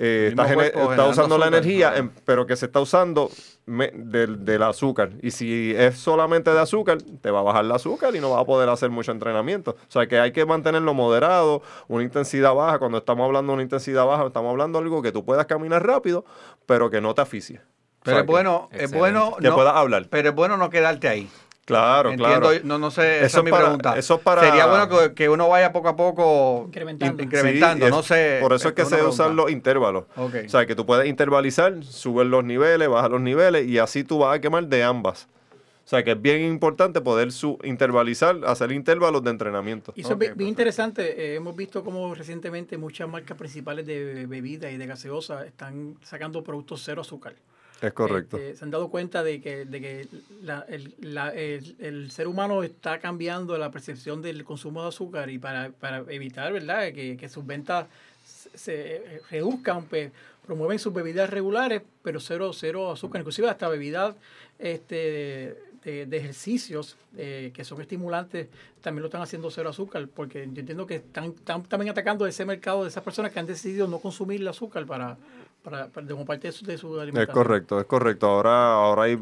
eh, está, usando la energía, pero que se está usando del, azúcar. Y si es solamente de azúcar, te va a bajar el azúcar y no vas a poder hacer mucho entrenamiento. O sea que hay que mantenerlo moderado, una intensidad baja. Cuando estamos hablando de una intensidad baja, estamos hablando de algo que tú puedas caminar rápido, pero que no te asficie. Pero es bueno, es bueno que puedas hablar. Pero es bueno no quedarte ahí. Claro, claro. No, no sé, esa es mi pregunta. Eso para... Sería bueno que, uno vaya poco a poco incrementando, incrementando no sé. Por eso es, que se usan los intervalos. O sea, que tú puedes intervalizar, subir los niveles, bajar los niveles y así tú vas a quemar de ambas. O sea, que es bien importante poder su intervalizar, hacer intervalos de entrenamiento. Y eso es bien, interesante. Eh, hemos visto como recientemente muchas marcas principales de bebidas y de gaseosa están sacando productos cero azúcar. Es correcto. Este, se han dado cuenta de que, de que el, ser humano está cambiando la percepción del consumo de azúcar y para, evitar, ¿verdad?, que, sus ventas se, reduzcan, pues promueven sus bebidas regulares, pero cero, cero azúcar, inclusive hasta bebidas este, de, ejercicios eh, que son estimulantes también lo están haciendo cero azúcar, porque yo entiendo que están, están también atacando ese mercado de esas personas que han decidido no consumir el azúcar para, para, como parte de su, alimentación. Es correcto, es correcto. Ahora, ahora hay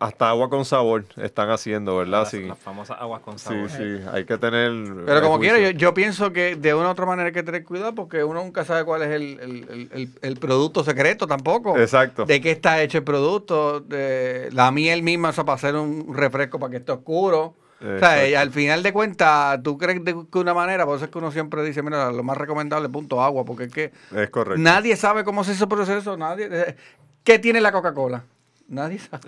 hasta agua con sabor están haciendo, ¿verdad? Las, sí. las famosas aguas con sabor. Sí, sí, hay que tener... Pero como quiera, yo, yo, pienso que de una u otra manera hay que tener cuidado porque uno nunca sabe cuál es el, el, producto secreto tampoco. Exacto. De qué está hecho el producto. De, la miel misma, eso para hacer un refresco para que esté oscuro. O sea, al final de cuentas, tú crees de que una manera, por eso es que uno siempre dice, mira, lo más recomendable es punto agua, porque es que es correcto. nadie sabe cómo se hizo el proceso, nadie. Eh, ¿Qué tiene la Coca-Cola? Nadie sabe.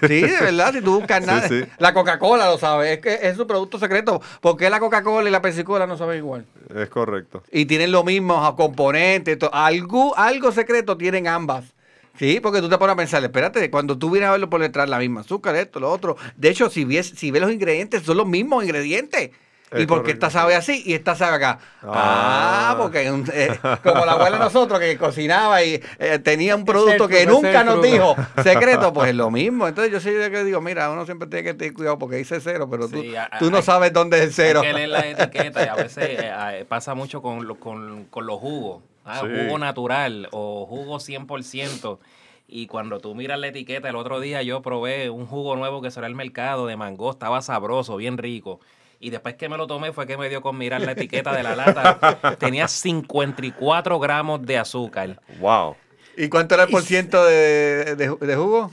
Sí, de verdad, si tú buscas nada. La Coca-Cola lo sabe, es que es su producto secreto. ¿Por qué la Coca-Cola y la Pepsi-Cola no saben igual? Es correcto. Y tienen los mismos componentes, algo, algo secreto tienen ambas. Sí, porque tú te pones a pensar, espérate, cuando tú vienes a verlo por detrás, la misma azúcar, esto, lo otro. De hecho, si ves, si ves los ingredientes, son los mismos ingredientes. ¿Y porque esta sabe así y esta sabe acá? Ah, ah porque eh, como la abuela de nosotros que cocinaba y eh, tenía un producto que nunca nos dijo secreto, pues es lo mismo. Entonces yo sí que digo, mira, uno siempre tiene que tener cuidado porque dice cero, pero tú, tú no sabes dónde es el cero. Hay que leer la etiqueta y a veces eh, pasa mucho con, con, con los jugos. Ah, jugo natural o jugo 100%. Y cuando tú miras la etiqueta, el otro día yo probé un jugo nuevo que será el mercado de mango, estaba sabroso, bien rico. Y después que me lo tomé fue que me dio con mirar la etiqueta de la lata. Tenía 54 gramos de azúcar. ¡Wow! ¿Y cuánto era el por ciento de, de jugo?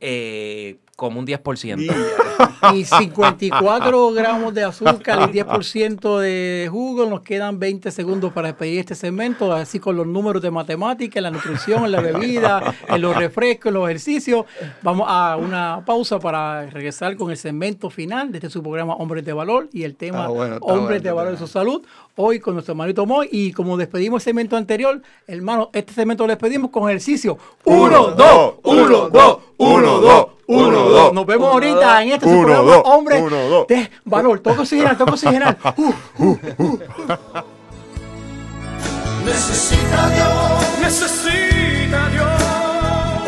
Eh, como un 10%. Y, 54 gramos de azúcar y 10% de jugo. Nos quedan 20 segundos para despedir este segmento, así con los números de matemática, en la nutrición, en la bebida, en los refrescos, en los ejercicios. Vamos a una pausa para regresar con el segmento final de este su programa Hombres de Valor y el tema Hombres de Valor de su salud. Hoy con nuestro hermanito Moy y como despedimos el segmento anterior, hermano, este segmento lo despedimos con ejercicio. 1, 2, 1, 2, 1, 2. Uno, dos. Nos vemos ahorita en este uno, programa, dos, hombre. Uno, dos. De valor, toco oxigenal, toco oxigenal. Uh, uh, uh. Necesita Dios, necesita Dios.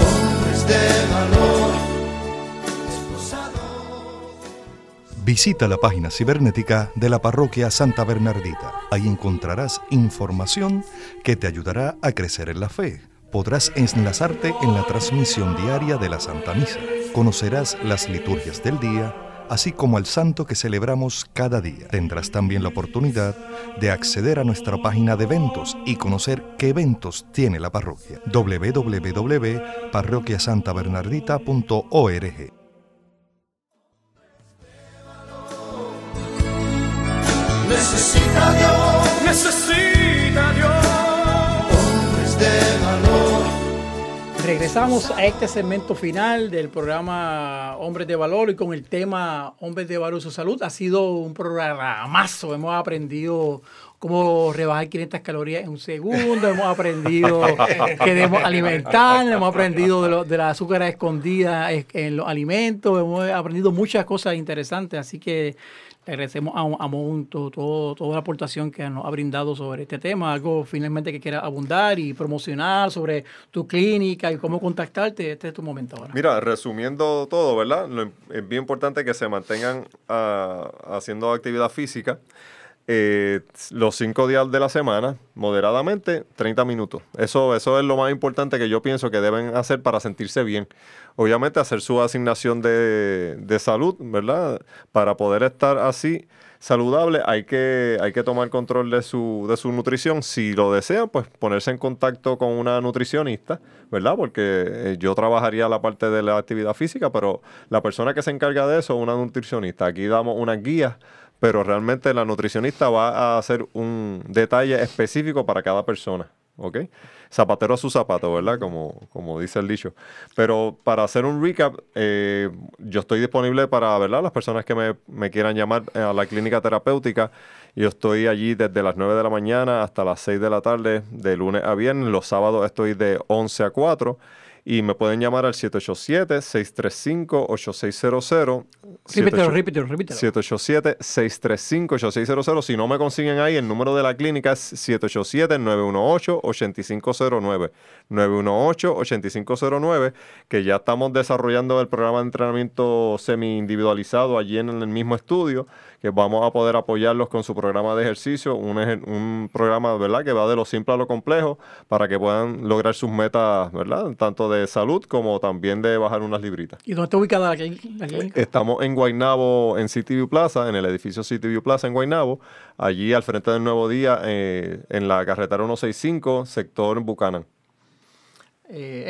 Hombres de valor. Visita la página cibernética de la parroquia Santa Bernardita. Ahí encontrarás información que te ayudará a crecer en la fe. Podrás enlazarte en la transmisión diaria de la Santa Misa Conocerás las liturgias del día, así como al santo que celebramos cada día. Tendrás también la oportunidad de acceder a nuestra página de eventos y conocer qué eventos tiene la parroquia. www.parroquiasantabernardita.org Necesita Regresamos a este segmento final del programa Hombres de Valor y con el tema Hombres de Valor y su salud. Ha sido un programazo, hemos aprendido cómo rebajar 500 calorías en un segundo, hemos aprendido que debemos alimentarnos, hemos aprendido de, de la azúcar escondida en los alimentos, hemos aprendido muchas cosas interesantes, así que agradecemos a, a todo, toda la aportación que nos ha brindado sobre este tema, algo finalmente que quiera abundar y promocionar sobre tu clínica y cómo contactarte, este es tu momento ahora. Mira, resumiendo todo, ¿verdad? es bien importante que se mantengan ah, haciendo actividad física. Eh, los cinco días de la semana, moderadamente, 30 minutos. Eso, eso es lo más importante que yo pienso que deben hacer para sentirse bien. Obviamente hacer su asignación de, de salud, ¿verdad? Para poder estar así saludable hay que, hay que tomar control de su, de su nutrición. Si lo desean, pues ponerse en contacto con una nutricionista, ¿verdad? Porque eh, yo trabajaría la parte de la actividad física, pero la persona que se encarga de eso es una nutricionista. Aquí damos unas guías pero realmente la nutricionista va a hacer un detalle específico para cada persona. ¿ok? Zapatero a su zapato, ¿verdad? Como, como dice el dicho. Pero para hacer un recap, eh, yo estoy disponible para, ¿verdad? Las personas que me, me, quieran llamar a la clínica terapéutica. Yo estoy allí desde las 9 de la mañana hasta las 6 de la tarde, de lunes a viernes. Los sábados estoy de 11 a 4 y me pueden llamar al 787-635-8600. Repítelo, repítelo, repítelo. 787-635-8600. Si no me consiguen ahí, el número de la clínica es 787-918-8509. 918-8509, que ya estamos desarrollando el programa de entrenamiento semi-individualizado allí en el mismo estudio que vamos a poder apoyarlos con su programa de ejercicio, un, un programa ¿verdad? que va de lo simple a lo complejo para que puedan lograr sus metas, ¿verdad? tanto de salud como también de bajar unas libritas. ¿Y dónde está ubicada la clínica? Estamos en Guaynabo, en City View Plaza, en el edificio City View Plaza en Guaynabo, allí al frente del Nuevo Día, eh, en la carretera 165, sector Buchanan. Eh,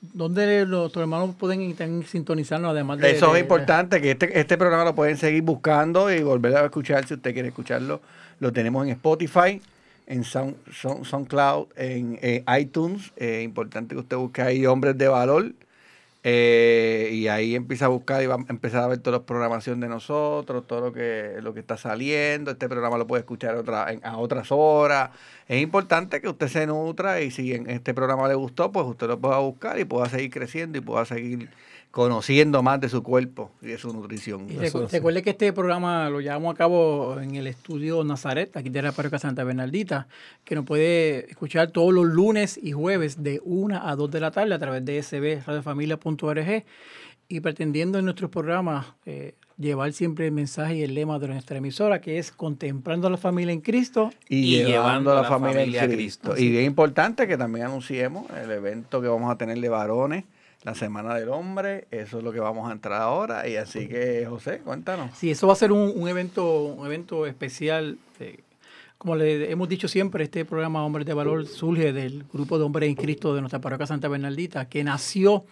¿Dónde los hermanos pueden sintonizarnos además de...? Eso es importante, que este, este programa lo pueden seguir buscando y volver a escuchar si usted quiere escucharlo. Lo tenemos en Spotify, en Sound, SoundCloud, en iTunes. Es importante que usted busque ahí Hombres de Valor. Eh, y ahí empieza a buscar y va a empezar a ver toda la programación de nosotros, todo lo que, lo que está saliendo. Este programa lo puede escuchar otra, a otras horas. Es importante que usted se nutra y si en este programa le gustó, pues usted lo pueda buscar y pueda seguir creciendo y pueda seguir conociendo más de su cuerpo y de su nutrición. recuerde que este programa lo llevamos a cabo en el estudio Nazaret, aquí de la parroquia Santa Bernaldita, que nos puede escuchar todos los lunes y jueves de 1 a 2 de la tarde a través de sbradiofamilia.org y pretendiendo en nuestros programas eh, llevar siempre el mensaje y el lema de nuestra emisora, que es contemplando a la familia en Cristo y, llevando, a la, familia, en Cristo. Y es importante que también anunciemos el evento que vamos a tener de varones la Semana del Hombre, eso es lo que vamos a entrar ahora. Y así que, José, cuéntanos. Sí, eso va a ser un, evento, un evento especial. Eh, como le hemos dicho siempre, este programa Hombres de Valor surge del grupo de hombres en Cristo de nuestra parroquia Santa Bernaldita, que nació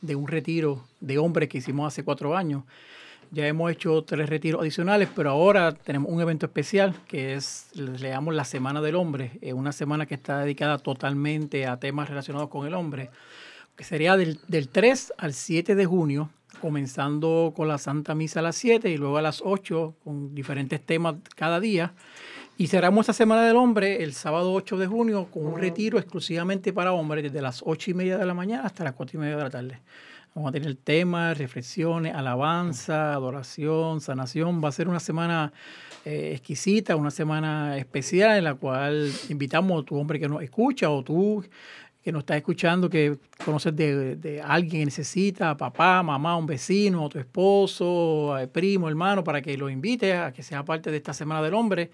de un retiro de hombres que hicimos hace cuatro años. Ya hemos hecho tres retiros adicionales, pero ahora tenemos un evento especial que es, le llamamos la Semana del Hombre, es una semana que está dedicada totalmente a temas relacionados con el hombre que sería del, 3 al 7 de junio, comenzando con la Santa Misa a las 7 y luego a las 8 con diferentes temas cada día. Y cerramos esta Semana del Hombre el sábado 8 de junio con un retiro exclusivamente para hombres desde las 8 y media de la mañana hasta las 4 y media de la tarde. Vamos a tener temas, reflexiones, alabanza, adoración, sanación. Va a ser una semana eh, exquisita, una semana especial en la cual invitamos a tu hombre que nos escucha o tú que nos estás escuchando, que conoces de, alguien que necesita, papá, mamá, un vecino, tu esposo, eh, primo, hermano, para que lo invite a que sea parte de esta Semana del Hombre,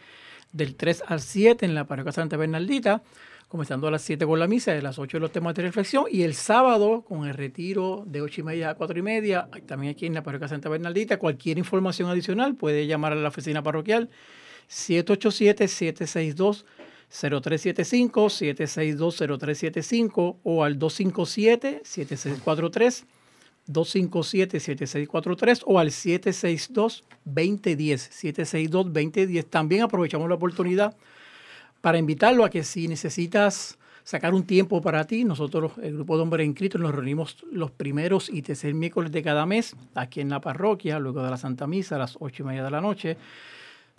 del 3 al 7 en la parroquia Santa Bernaldita, comenzando a las 7 con la misa, de las 8 los temas de reflexión, y el sábado con el retiro de 8 y media a 4 y media, también aquí en la parroquia Santa Bernaldita. Cualquier información adicional puede llamar a la oficina parroquial 787 762 0375-762-0375 o al 257-7643, 257-7643 o al 762-2010, 762-2010. También aprovechamos la oportunidad para invitarlo a que si necesitas sacar un tiempo para ti, nosotros, el grupo de hombres inscritos, nos reunimos los primeros y tercer miércoles de cada mes aquí en la parroquia, luego de la Santa Misa a las ocho y media de la noche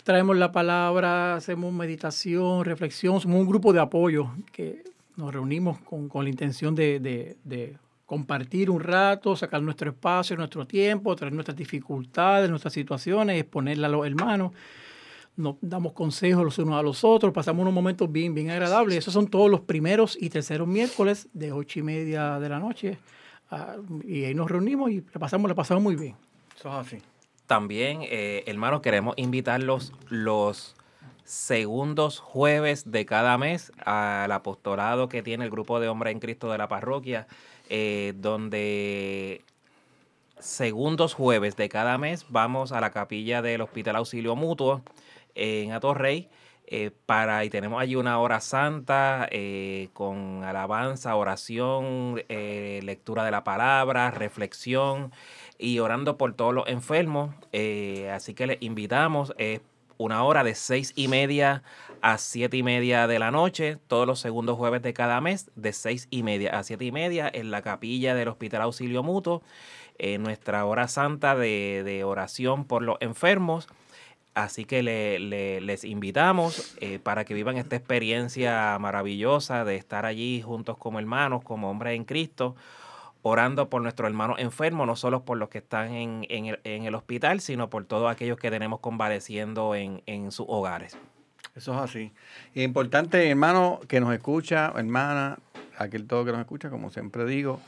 traemos la palabra, hacemos meditación, reflexión, somos un grupo de apoyo que nos reunimos con, la intención de, compartir un rato, sacar nuestro espacio, nuestro tiempo, traer nuestras dificultades, nuestras situaciones, exponerlas a los hermanos. Nos damos consejos los unos a los otros, pasamos unos momentos bien, bien agradables. Esos son todos los primeros y terceros miércoles de ocho y media de la noche. Ah, y ahí nos reunimos y la pasamos, la pasamos muy bien. Eso es así. También, eh, hermanos, queremos invitarlos los segundos jueves de cada mes al apostolado que tiene el grupo de hombres en Cristo de la parroquia, eh, donde segundos jueves de cada mes vamos a la capilla del Hospital Auxilio Mutuo en Atorrey. Eh, para, y tenemos allí una hora santa eh, con alabanza, oración, lectura de la palabra, reflexión y orando por todos los enfermos. así que les invitamos una hora de seis y media a siete y media de la noche, todos los segundos jueves de cada mes, de seis y media a siete y media, en la capilla del Hospital Auxilio Mutuo, en nuestra hora santa de, oración por los enfermos. Así que les invitamos eh, para que vivan esta experiencia maravillosa de estar allí juntos como hermanos, como hombres en Cristo orando por nuestros hermanos enfermos, no solo por los que están en, el, hospital, sino por todos aquellos que tenemos convaleciendo en, en sus hogares. Eso es así. importante, hermano, que nos escucha, hermana, aquel todo que nos escucha, como siempre digo,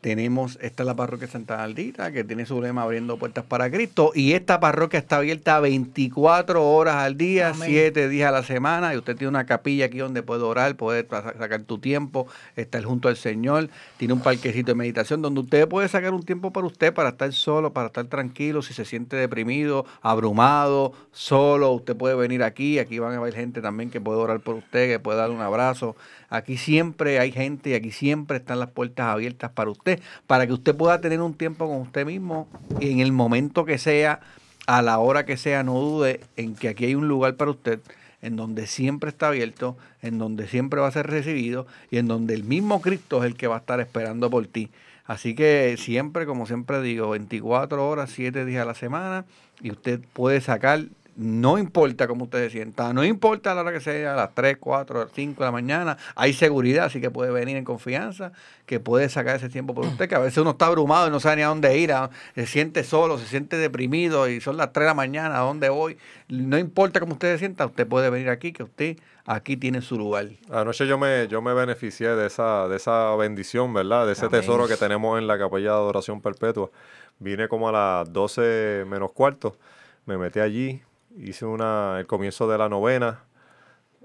tenemos, esta es la parroquia Santa Aldita, que tiene su lema abriendo puertas para Cristo. Y esta parroquia está abierta 24 horas al día, 7 días a la semana. Y usted tiene una capilla aquí donde puede orar, puede sacar tu tiempo, estar junto al Señor. Tiene un parquecito de meditación donde usted puede sacar un tiempo para usted, para estar solo, para estar tranquilo. Si se siente deprimido, abrumado, solo, usted puede venir aquí. Aquí van a haber gente también que puede orar por usted, que puede dar un abrazo. Aquí siempre hay gente y aquí siempre están las puertas abiertas para usted, para que usted pueda tener un tiempo con usted mismo y en el momento que sea, a la hora que sea, no dude en que aquí hay un lugar para usted en donde siempre está abierto, en donde siempre va a ser recibido y en donde el mismo Cristo es el que va a estar esperando por ti. Así que siempre, como siempre digo, 24 horas, 7 días a la semana y usted puede sacar no importa cómo usted se sienta, no importa a la hora que sea, a las 3, 4, 5 de la mañana, hay seguridad, así que puede venir en confianza, que puede sacar ese tiempo por usted, que a veces uno está abrumado y no sabe ni a dónde ir, se siente solo, se siente deprimido y son las 3 de la mañana, ¿a dónde voy? No importa cómo usted se sienta, usted puede venir aquí, que usted aquí tiene su lugar. Anoche yo me, yo me beneficié de esa, de esa bendición, ¿verdad? De ese tesoro que tenemos en la capilla de adoración perpetua. Vine como a las 12 menos cuarto, me metí allí, hice una, el comienzo de la novena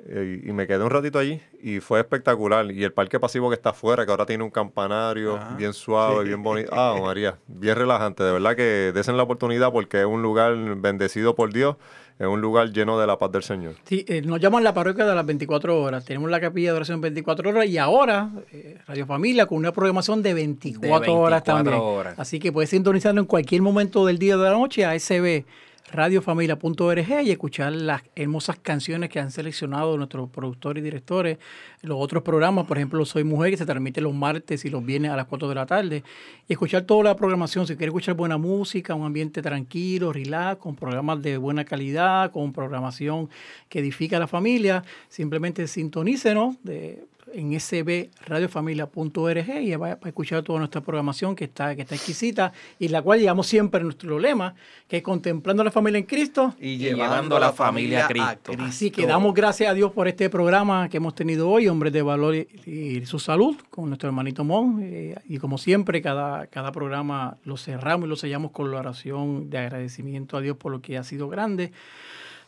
eh, y, me quedé un ratito allí y fue espectacular. Y el parque pasivo que está afuera, que ahora tiene un campanario bien suave, bien bonito. Ah, María, bien relajante. De verdad que desen la oportunidad porque es un lugar bendecido por Dios. Es un lugar lleno de la paz del Señor. Sí, eh, nos llaman la parroquia de las 24 horas. Tenemos la capilla de oración 24 horas y ahora eh, Radio Familia con una programación de 24, horas también. Así que puedes sintonizarlo en cualquier momento del día o de la noche a SB radiofamilia.org y escuchar las hermosas canciones que han seleccionado nuestros productores y directores. Los otros programas, por ejemplo, Soy Mujer, que se transmite los martes y los viernes a las 4 de la tarde. Y escuchar toda la programación. Si quiere escuchar buena música, un ambiente tranquilo, relax, con programas de buena calidad, con programación que edifica a la familia, simplemente sintonícenos de en sbradiofamilia.org y va a escuchar toda nuestra programación que está, que está exquisita y la cual llevamos siempre nuestro lema, que es contemplando la familia en Cristo y, llevando a la familia a Cristo. Así que damos gracias a Dios por este programa que hemos tenido hoy, Hombres de Valor y, su Salud, con nuestro hermanito Mon. Eh, y como siempre, cada, cada programa lo cerramos y lo sellamos con la oración de agradecimiento a Dios por lo que ha sido grande.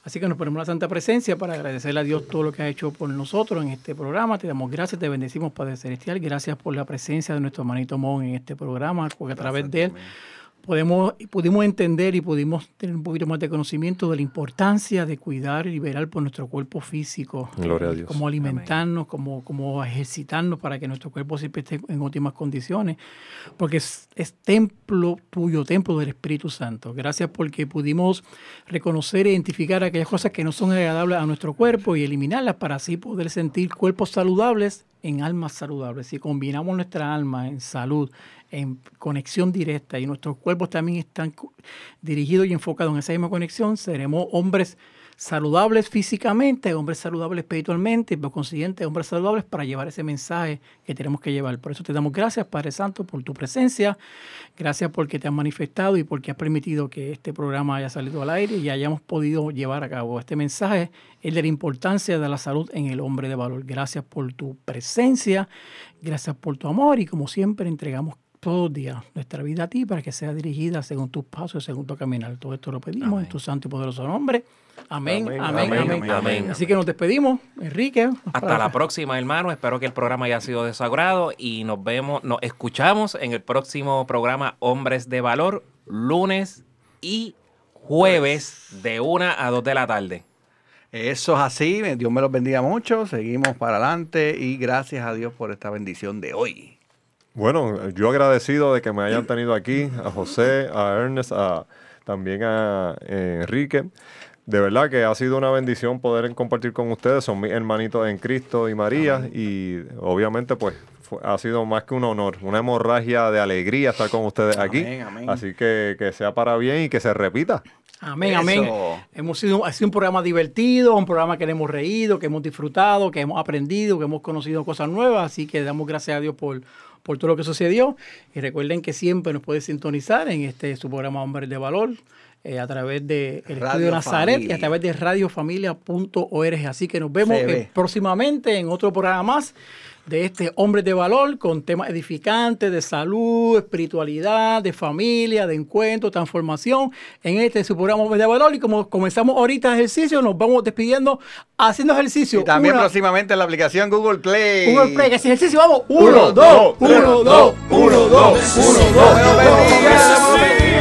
Así que nos ponemos la santa presencia para agradecerle a Dios todo lo que ha hecho por nosotros en este programa. Te damos gracias, te bendecimos, Padre Celestial. Gracias por la presencia de nuestro hermanito Mon en este programa, porque a través de él podemos, pudimos entender y pudimos tener un poquito más de conocimiento de la importancia de cuidar y liberar por nuestro cuerpo físico. Gloria a Dios. Cómo alimentarnos, cómo, cómo, ejercitarnos para que nuestro cuerpo siempre esté en óptimas condiciones. Porque es, es, templo tuyo, templo del Espíritu Santo. Gracias porque pudimos reconocer e identificar aquellas cosas que no son agradables a nuestro cuerpo y eliminarlas para así poder sentir cuerpos saludables en almas saludables. Si combinamos nuestra alma en salud, en conexión directa y nuestros cuerpos también están dirigidos y enfocados en esa misma conexión, seremos hombres saludables físicamente, hombres saludables espiritualmente y por consiguiente hombres saludables para llevar ese mensaje que tenemos que llevar. Por eso te damos gracias, Padre Santo, por tu presencia. Gracias porque te has manifestado y porque has permitido que este programa haya salido al aire y hayamos podido llevar a cabo este mensaje, el de la importancia de la salud en el hombre de valor. Gracias por tu presencia, gracias por tu amor y como siempre entregamos todos los días nuestra vida a ti para que sea dirigida según tus pasos, según tu caminar. Todo esto lo pedimos en tu santo y poderoso nombre. Amén amén, amén, amén, Así que nos despedimos, Enrique. Hasta la próxima, hermano. Espero que el programa haya sido de su agrado y nos vemos, nos escuchamos en el próximo programa Hombres de Valor, lunes y jueves de una a dos de la tarde. Eso es así, Dios me los bendiga mucho, seguimos para adelante y gracias a Dios por esta bendición de hoy. Bueno, yo agradecido de que me hayan tenido aquí, a José, a Ernest, a, también a Enrique. De verdad que ha sido una bendición poder compartir con ustedes. Son mis hermanitos en Cristo y María. Y obviamente, pues, ha sido más que un honor, una hemorragia de alegría estar con ustedes aquí. Así que que sea para bien y que se repita. Amén, amén. Hemos sido, ha sido un programa divertido, un programa que le hemos reído, que hemos disfrutado, que hemos aprendido, que hemos conocido cosas nuevas. Así que damos gracias a Dios por, por todo lo que sucedió. Y recuerden que siempre nos puede sintonizar en este su programa Hombres de Valor. Eh, a través de el Estudio Nazaret y a través de radiofamilia.org. Así que nos vemos eh, próximamente en otro programa más de este Hombre de Valor con temas edificantes de salud, espiritualidad, de familia, de encuentro, transformación en este su programa Hombre de Valor. Y como comenzamos ahorita ejercicio, nos vamos despidiendo haciendo ejercicio. Y también próximamente en la aplicación Google Play. Google Play, que es ejercicio, vamos. Uno, dos, uno, dos, uno, dos, uno, dos.